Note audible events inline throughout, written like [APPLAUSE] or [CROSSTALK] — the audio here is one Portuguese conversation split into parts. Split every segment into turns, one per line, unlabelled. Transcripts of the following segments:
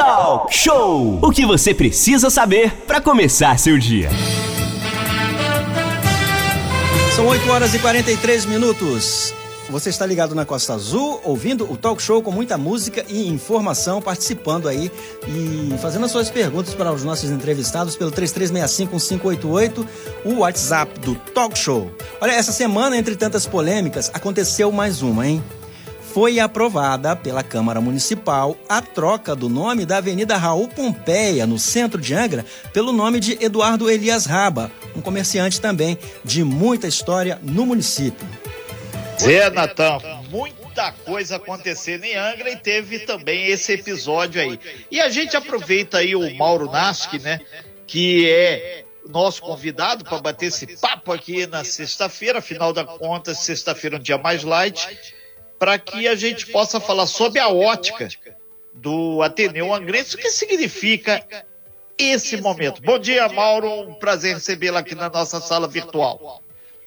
Talk Show! O que você precisa saber para começar seu dia.
São 8 horas e 43 minutos. Você está ligado na Costa Azul, ouvindo o talk show com muita música e informação, participando aí e fazendo as suas perguntas para os nossos entrevistados pelo 3365-588, o WhatsApp do talk show. Olha, essa semana, entre tantas polêmicas, aconteceu mais uma, hein? Foi aprovada pela Câmara Municipal a troca do nome da Avenida Raul Pompeia, no centro de Angra, pelo nome de Eduardo Elias Raba, um comerciante também de muita história no município.
Zé, Natan, muita coisa acontecendo em Angra e teve também esse episódio aí. E a gente aproveita aí o Mauro Naschi, né, que é nosso convidado para bater esse papo aqui na sexta-feira, afinal da contas, sexta-feira é um dia mais light para que a gente possa falar sobre a ótica do Ateneu Angrense, o que significa esse momento. Bom dia, Mauro, um prazer recebê-lo aqui na nossa sala virtual.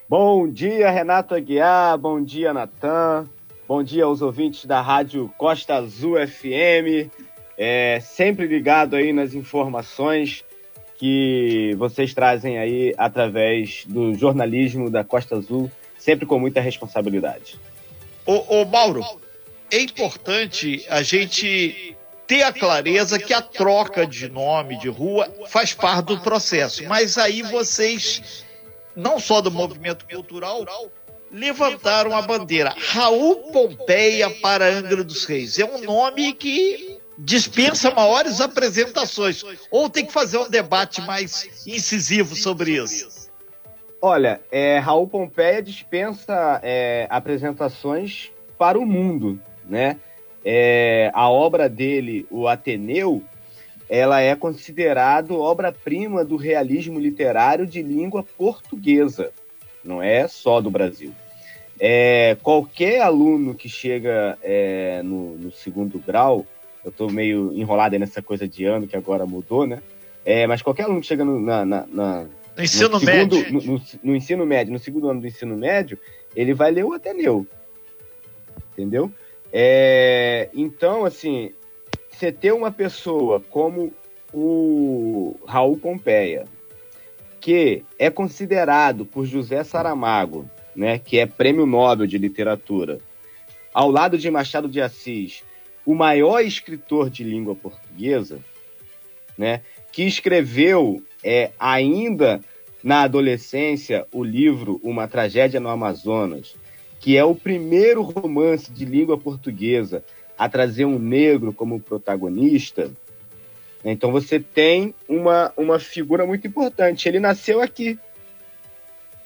Bom dia, Renato Aguiar, bom dia, Natan, bom dia aos ouvintes da Rádio Costa Azul FM, é, sempre ligado aí nas informações que vocês trazem aí através do jornalismo da Costa Azul, sempre com muita responsabilidade.
Ô, ô Mauro, é importante a gente ter a clareza que a troca de nome de rua faz parte do processo. Mas aí vocês, não só do movimento cultural, levantaram a bandeira. Raul Pompeia para Angra dos Reis. É um nome que dispensa maiores apresentações. Ou tem que fazer um debate mais incisivo sobre isso?
Olha, é, Raul Pompeia dispensa é, apresentações para o mundo, né? É, a obra dele, o Ateneu, ela é considerada obra-prima do realismo literário de língua portuguesa, não é só do Brasil. É, qualquer aluno que chega é, no, no, segundo grau, eu estou meio enrolado nessa coisa de ano que agora mudou, né? É, mas qualquer aluno que chega no, na, na, na
no ensino
no
segundo,
médio. No, no, ensino médio, no segundo ano do ensino médio, ele vai ler o Ateneu. Entendeu? É, então, assim, você ter uma pessoa como o Raul Pompeia, que é considerado por José Saramago, né, que é prêmio Nobel de literatura, ao lado de Machado de Assis, o maior escritor de língua portuguesa, né, que escreveu é, ainda na adolescência o livro Uma Tragédia no Amazonas, que é o primeiro romance de língua portuguesa a trazer um negro como protagonista. Então você tem uma, uma figura muito importante. Ele nasceu aqui,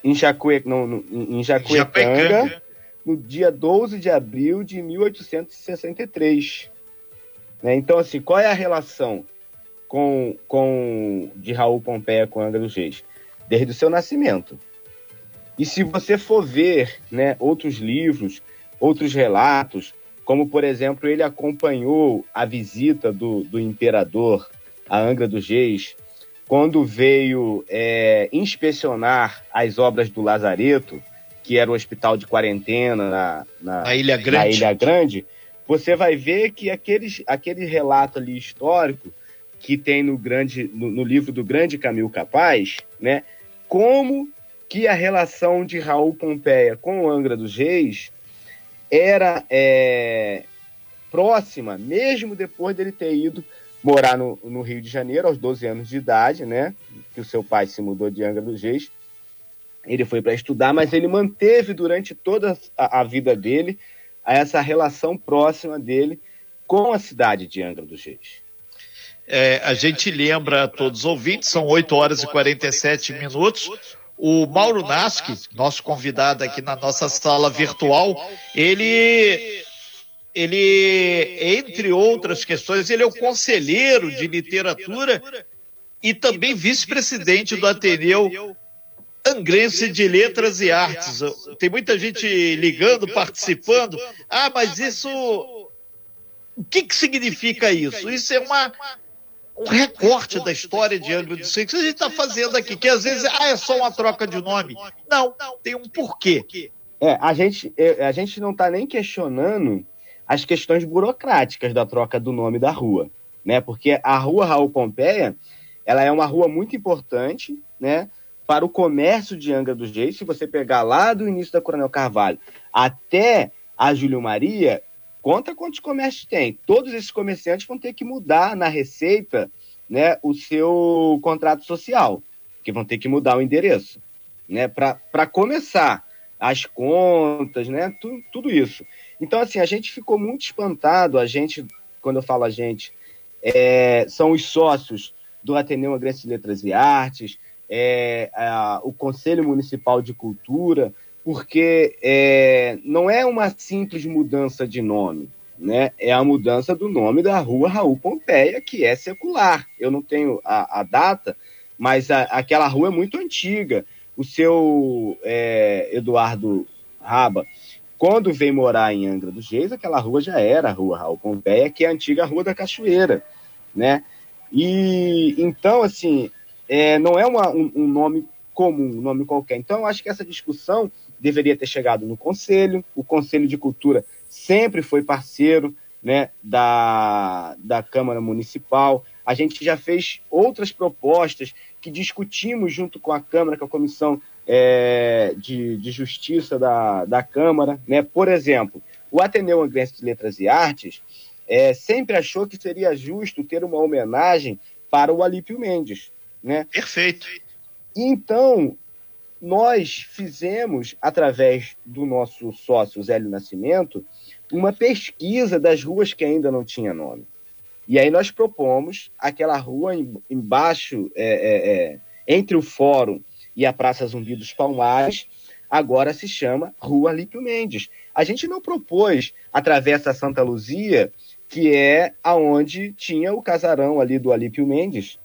em, Jacuê, não, no, em Jacuecanga, no dia 12 de abril de 1863. Né? Então, assim, qual é a relação com, com de Raul Pompeia com Angra dos Reis? Desde o seu nascimento. E se você for ver né, outros livros, outros relatos, como, por exemplo, ele acompanhou a visita do, do imperador a Angra dos Reis, quando veio é, inspecionar as obras do Lazareto, que era o hospital de quarentena na, na,
na Ilha Grande.
Na Ilha Grande, você vai ver que aqueles, aquele relato ali histórico que tem no, grande, no, no livro do Grande Camilo Capaz, né? Como que a relação de Raul Pompeia com Angra dos Reis era é, próxima, mesmo depois dele ter ido morar no, no, Rio de Janeiro aos 12 anos de idade, né? Que o seu pai se mudou de Angra dos Reis. Ele foi para estudar, mas ele manteve durante toda a, a vida dele essa relação próxima dele com a cidade de Angra dos Reis.
É, a gente lembra a todos os ouvintes, são 8 horas e 47 minutos. O Mauro Naschi, nosso convidado aqui na nossa sala virtual, ele, ele, entre outras questões, ele é o conselheiro de literatura e também vice-presidente do Ateneu Angrense de Letras e Artes. Tem muita gente ligando, participando. Ah, mas isso. O que, que significa isso? Isso é uma um recorte da história de Angra dos Reis que a gente está fazendo aqui, que às vezes ah, é só uma troca de nome. Não, tem um porquê.
É, a gente, é, a gente não está nem questionando as questões burocráticas da troca do nome da rua. né? Porque a rua Raul Pompeia, ela é uma rua muito importante, né? Para o comércio de Angra dos Reis, se você pegar lá do início da Coronel Carvalho até a Júlio Maria, conta quantos comércios tem. Todos esses comerciantes vão ter que mudar na receita né, o seu contrato social, que vão ter que mudar o endereço, né, para começar as contas, né, tu, tudo isso. Então, assim, a gente ficou muito espantado, a gente, quando eu falo a gente, é, são os sócios do Ateneu Agrense de Letras e Artes, é, a, o Conselho Municipal de Cultura, porque é, não é uma simples mudança de nome, né? É a mudança do nome da rua Raul Pompeia, que é secular. Eu não tenho a, a data, mas a, aquela rua é muito antiga. O seu é, Eduardo Raba, quando veio morar em Angra dos Reis, aquela rua já era a rua Raul Pompeia, que é a antiga Rua da Cachoeira, né? E então, assim, é, não é uma, um, um nome comum, um nome qualquer. Então, eu acho que essa discussão deveria ter chegado no Conselho. O Conselho de Cultura sempre foi parceiro né, da, da Câmara Municipal. A gente já fez outras propostas que discutimos junto com a Câmara, com a Comissão é, de, de Justiça da, da Câmara. Né? Por exemplo, o Ateneu Angrense de Letras e Artes é, sempre achou que seria justo ter uma homenagem para o Alípio Mendes. Né?
Perfeito.
Então, nós fizemos, através do nosso sócio Zélio Nascimento, uma pesquisa das ruas que ainda não tinha nome. E aí nós propomos aquela rua embaixo, é, é, é, entre o Fórum e a Praça Zumbi dos Palmares, agora se chama Rua Lípio Mendes. A gente não propôs a Santa Luzia, que é aonde tinha o casarão ali do Alípio Mendes,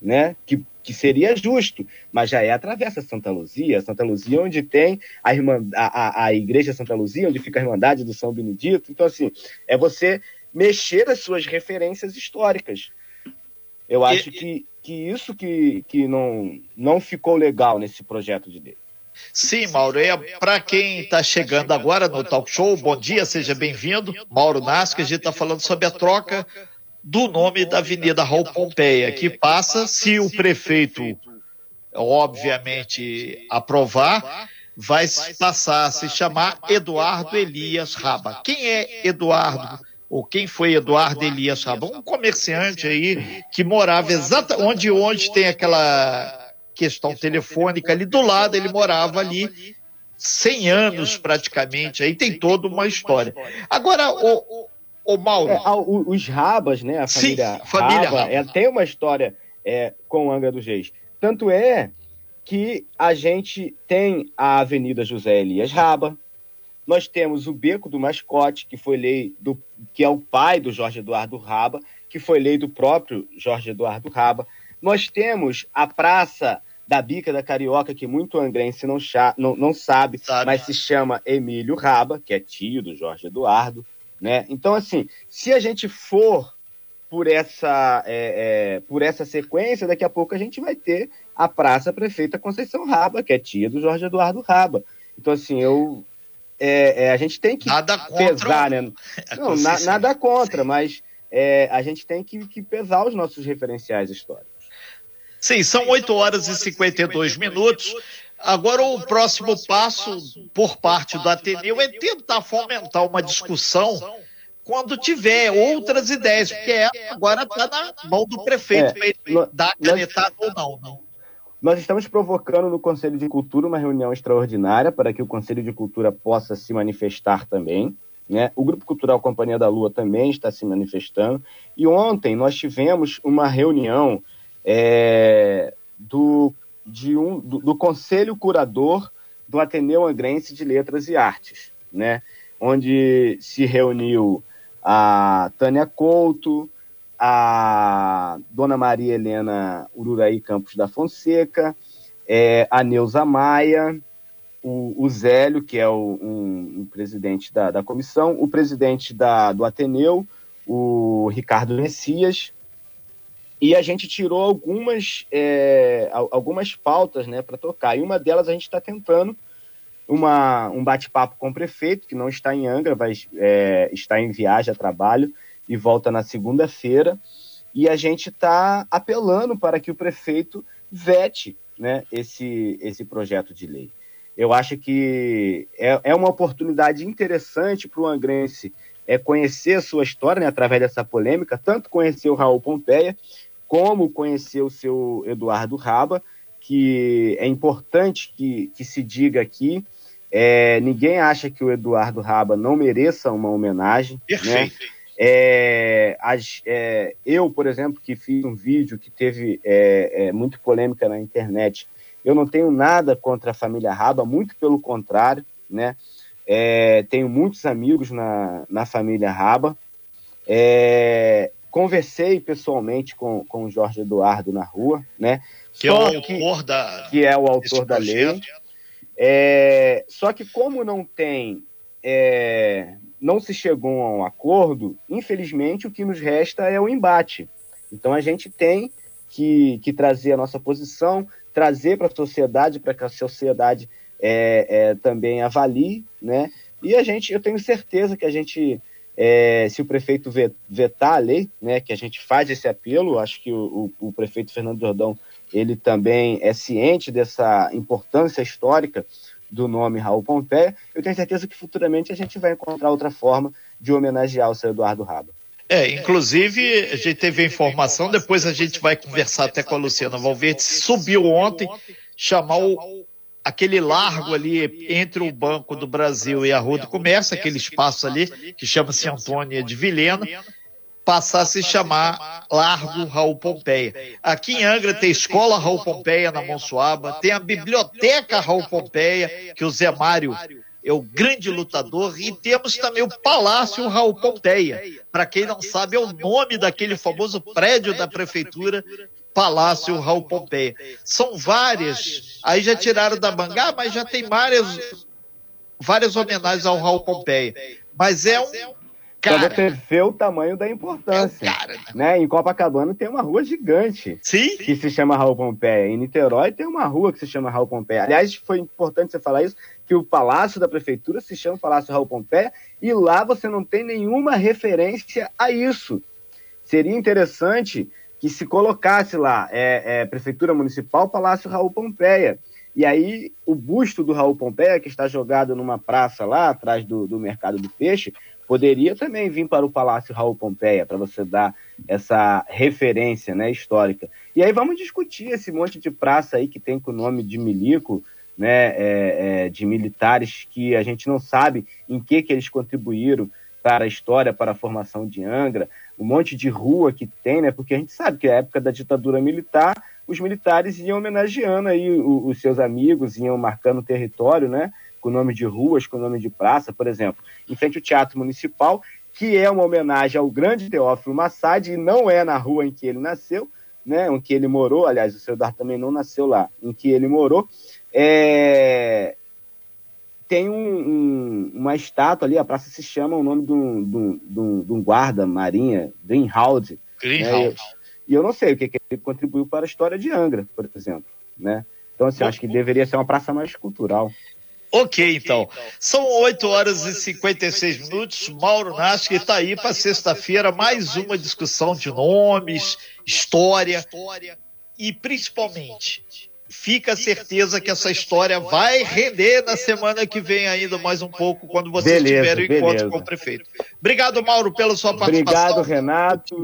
né? Que que seria justo, mas já é a Travessa Santa Luzia, Santa Luzia onde tem a, irmã, a, a, a Igreja Santa Luzia, onde fica a Irmandade do São Benedito. Então, assim, é você mexer as suas referências históricas. Eu acho e, que, que isso que, que não, não ficou legal nesse projeto de lei.
Sim, Mauro. É, Para quem está chegando agora no Talk Show, bom dia, seja bem-vindo. Mauro Nasca, a gente está falando sobre a troca do nome da Avenida Raul Pompeia, que passa, se o prefeito, obviamente, aprovar, vai passar a se chamar Eduardo Elias Raba. Quem é Eduardo? Ou quem foi Eduardo Elias Raba? Um comerciante aí que morava exatamente onde onde tem aquela questão telefônica ali do lado, ele morava ali 100 anos praticamente, aí tem toda uma história. Agora, o, Ô, Mauro.
É, os Rabas, né? A família, Sim, família Raba, Raba. Ela tem uma história é, com Angra dos Reis. Tanto é que a gente tem a Avenida José Elias Raba, nós temos o Beco do Mascote, que foi lei do que é o pai do Jorge Eduardo Raba, que foi lei do próprio Jorge Eduardo Raba. Nós temos a Praça da Bica da Carioca, que muito angrense não, não, não sabe, sabe, mas se chama Emílio Raba, que é tio do Jorge Eduardo. Né? Então, assim, se a gente for por essa, é, é, por essa sequência, daqui a pouco a gente vai ter a Praça Prefeita Conceição Raba, que é tia do Jorge Eduardo Raba. Então, assim, eu. É, é a gente tem que
nada
pesar, né? [LAUGHS] Não, na, nada contra, Sim. mas é, a gente tem que, que pesar os nossos referenciais históricos.
Sim, são 8 horas e 52 minutos. Agora, o próximo passo por parte do Ateneu é tentar fomentar uma discussão quando tiver outras ideias, porque agora está na mão do prefeito é, para dar canetada ou não, não.
Nós estamos provocando no Conselho de Cultura uma reunião extraordinária para que o Conselho de Cultura possa se manifestar também. Né? O Grupo Cultural Companhia da Lua também está se manifestando. E ontem nós tivemos uma reunião é, do de um, do, do Conselho Curador do Ateneu Angrense de Letras e Artes, né? onde se reuniu a Tânia Couto, a Dona Maria Helena Ururaí Campos da Fonseca, é, a Neuza Maia, o, o Zélio, que é o um, um presidente da, da comissão, o presidente da, do Ateneu, o Ricardo Messias, e a gente tirou algumas, é, algumas pautas né, para tocar. E uma delas a gente está tentando uma, um bate-papo com o prefeito, que não está em Angra, vai é, está em viagem a trabalho e volta na segunda-feira. e a gente está apelando para que o prefeito vete né, esse, esse projeto de lei. Eu acho que é, é uma oportunidade interessante para o angrense é, conhecer a sua história né, através dessa polêmica, tanto conhecer o Raul Pompeia, como conhecer o seu Eduardo Raba, que é importante que, que se diga aqui. É, ninguém acha que o Eduardo Raba não mereça uma homenagem. Né? Perfeito. Né? É, as, é, eu, por exemplo, que fiz um vídeo que teve é, é, muito polêmica na internet, eu não tenho nada contra a família Raba, muito pelo contrário, né? É, tenho muitos amigos na, na família Raba. É, conversei pessoalmente com, com o Jorge Eduardo na rua, né?
Que só é o autor que, da.
Que é o autor da lei. É, só que como não tem é, não se chegou a um acordo, infelizmente o que nos resta é o embate. Então a gente tem que, que trazer a nossa posição, trazer para a sociedade, para que a sociedade é, é, também avalie, né? E a gente, eu tenho certeza que a gente, é, se o prefeito vetar a lei, né, que a gente faz esse apelo, acho que o, o, o prefeito Fernando Jordão, ele também é ciente dessa importância histórica do nome Raul Pompeia, eu tenho certeza que futuramente a gente vai encontrar outra forma de homenagear o seu Eduardo Raba.
É, inclusive a gente teve a informação, depois a gente vai conversar até com a Luciana Valverde, subiu ontem, chamar o, aquele largo ali entre o Banco do Brasil e a Rua do Comércio, aquele espaço ali que chama-se Antônia de Vilhena, passar a se chamar Largo Raul Pompeia. Aqui em Angra tem Escola Raul Pompeia na Monsuaba, tem a Biblioteca Raul Pompeia, que o Zé Mário é o grande lutador, e temos também o Palácio Raul Pompeia. Para quem não sabe, é o nome daquele famoso prédio da prefeitura Palácio Raul Pompeia. São várias, aí já tiraram da manga, mas já tem várias, várias homenagens ao Raul Pompeia. Mas é um
Cara, pra você ver o tamanho da importância. É cara, né? né? Em Copacabana tem uma rua gigante.
Sim.
Que se chama Raul Pompeia. Em Niterói tem uma rua que se chama Raul Pompeia. Aliás, foi importante você falar isso, que o Palácio da Prefeitura se chama Palácio Raul Pompeia e lá você não tem nenhuma referência a isso. Seria interessante que se colocasse lá é, é, Prefeitura Municipal Palácio Raul Pompeia. E aí, o busto do Raul Pompeia, que está jogado numa praça lá atrás do, do Mercado do Peixe, poderia também vir para o Palácio Raul Pompeia, para você dar essa referência né, histórica. E aí vamos discutir esse monte de praça aí que tem com o nome de milico, né, é, é, de militares que a gente não sabe em que, que eles contribuíram para a história, para a formação de Angra, um monte de rua que tem, né, porque a gente sabe que na época da ditadura militar, os militares iam homenageando aí os, seus amigos, iam marcando território, né, com nome de ruas, com nome de praça, por exemplo, em frente ao Teatro Municipal, que é uma homenagem ao grande Teófilo Massad, e não é na rua em que ele nasceu, né, em que ele morou, aliás, o seu Eduardo também não nasceu lá, em que ele morou, é... tem um, um, uma estátua ali, a praça se chama o nome de um, de um, de um guarda marinha, Greenhalgh. Greenhalgh. Né, e eu não sei o que, que ele contribuiu para a história de Angra, por exemplo, né? Então, assim, acho que deveria ser uma praça mais cultural.
Ok, então. São 8 horas e 56 minutos. Mauro Nasque está aí para sexta-feira mais uma discussão de nomes, história e principalmente fica a certeza que essa história vai render na semana que vem ainda mais um pouco quando vocês beleza, tiverem o encontro com o prefeito. Obrigado, Mauro, pela sua participação.
Obrigado, Renato.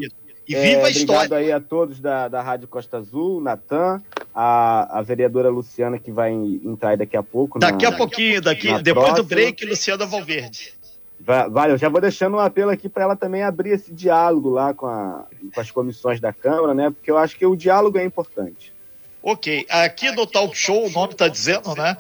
E viva é, a história. Obrigado aí a todos da, da Rádio Costa Azul, Natan, a, a vereadora Luciana, que vai entrar daqui a pouco.
Daqui na, a pouquinho, daqui, depois próxima. do break, Luciana Valverde.
Vale, eu já vou deixando um apelo aqui para ela também abrir esse diálogo lá com, a, com as comissões da Câmara, né? Porque eu acho que o diálogo é importante.
Ok, aqui no Talk Show, o nome está dizendo, né?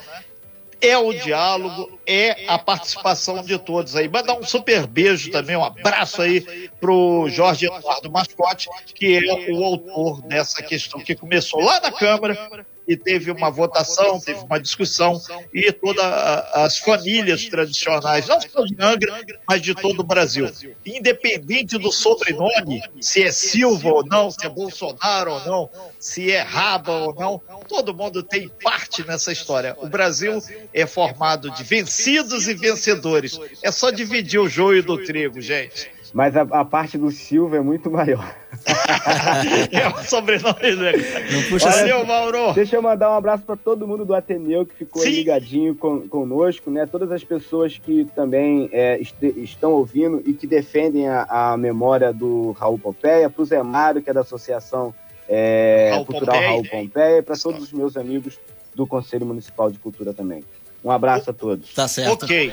é o diálogo, é a participação de todos aí. Mandar um super beijo também, um abraço aí pro Jorge Eduardo Mascote, que é o autor dessa questão que começou lá na Câmara e teve uma votação, teve uma discussão, e todas as famílias tradicionais, não só de Angra, mas de todo o Brasil. Independente do sobrenome, se é Silva ou não, se é Bolsonaro ou não, se é Raba ou não, todo mundo tem parte nessa história. O Brasil é formado de vencidos e vencedores. É só dividir o joio do trigo, gente.
Mas a, a parte do Silva é muito maior. [LAUGHS]
é o sobrenome dele.
Não puxa
Valeu. Mauro.
Deixa eu mandar um abraço para todo mundo do Ateneu que ficou ligadinho com, conosco, né? Todas as pessoas que também é, este- estão ouvindo e que defendem a, a memória do Raul Pompeia, para o Zé Mário, que é da Associação é,
Raul
Cultural
Pompeia.
Raul Pompeia, e para todos os meus amigos do Conselho Municipal de Cultura também. Um abraço a todos.
Tá certo.
Ok.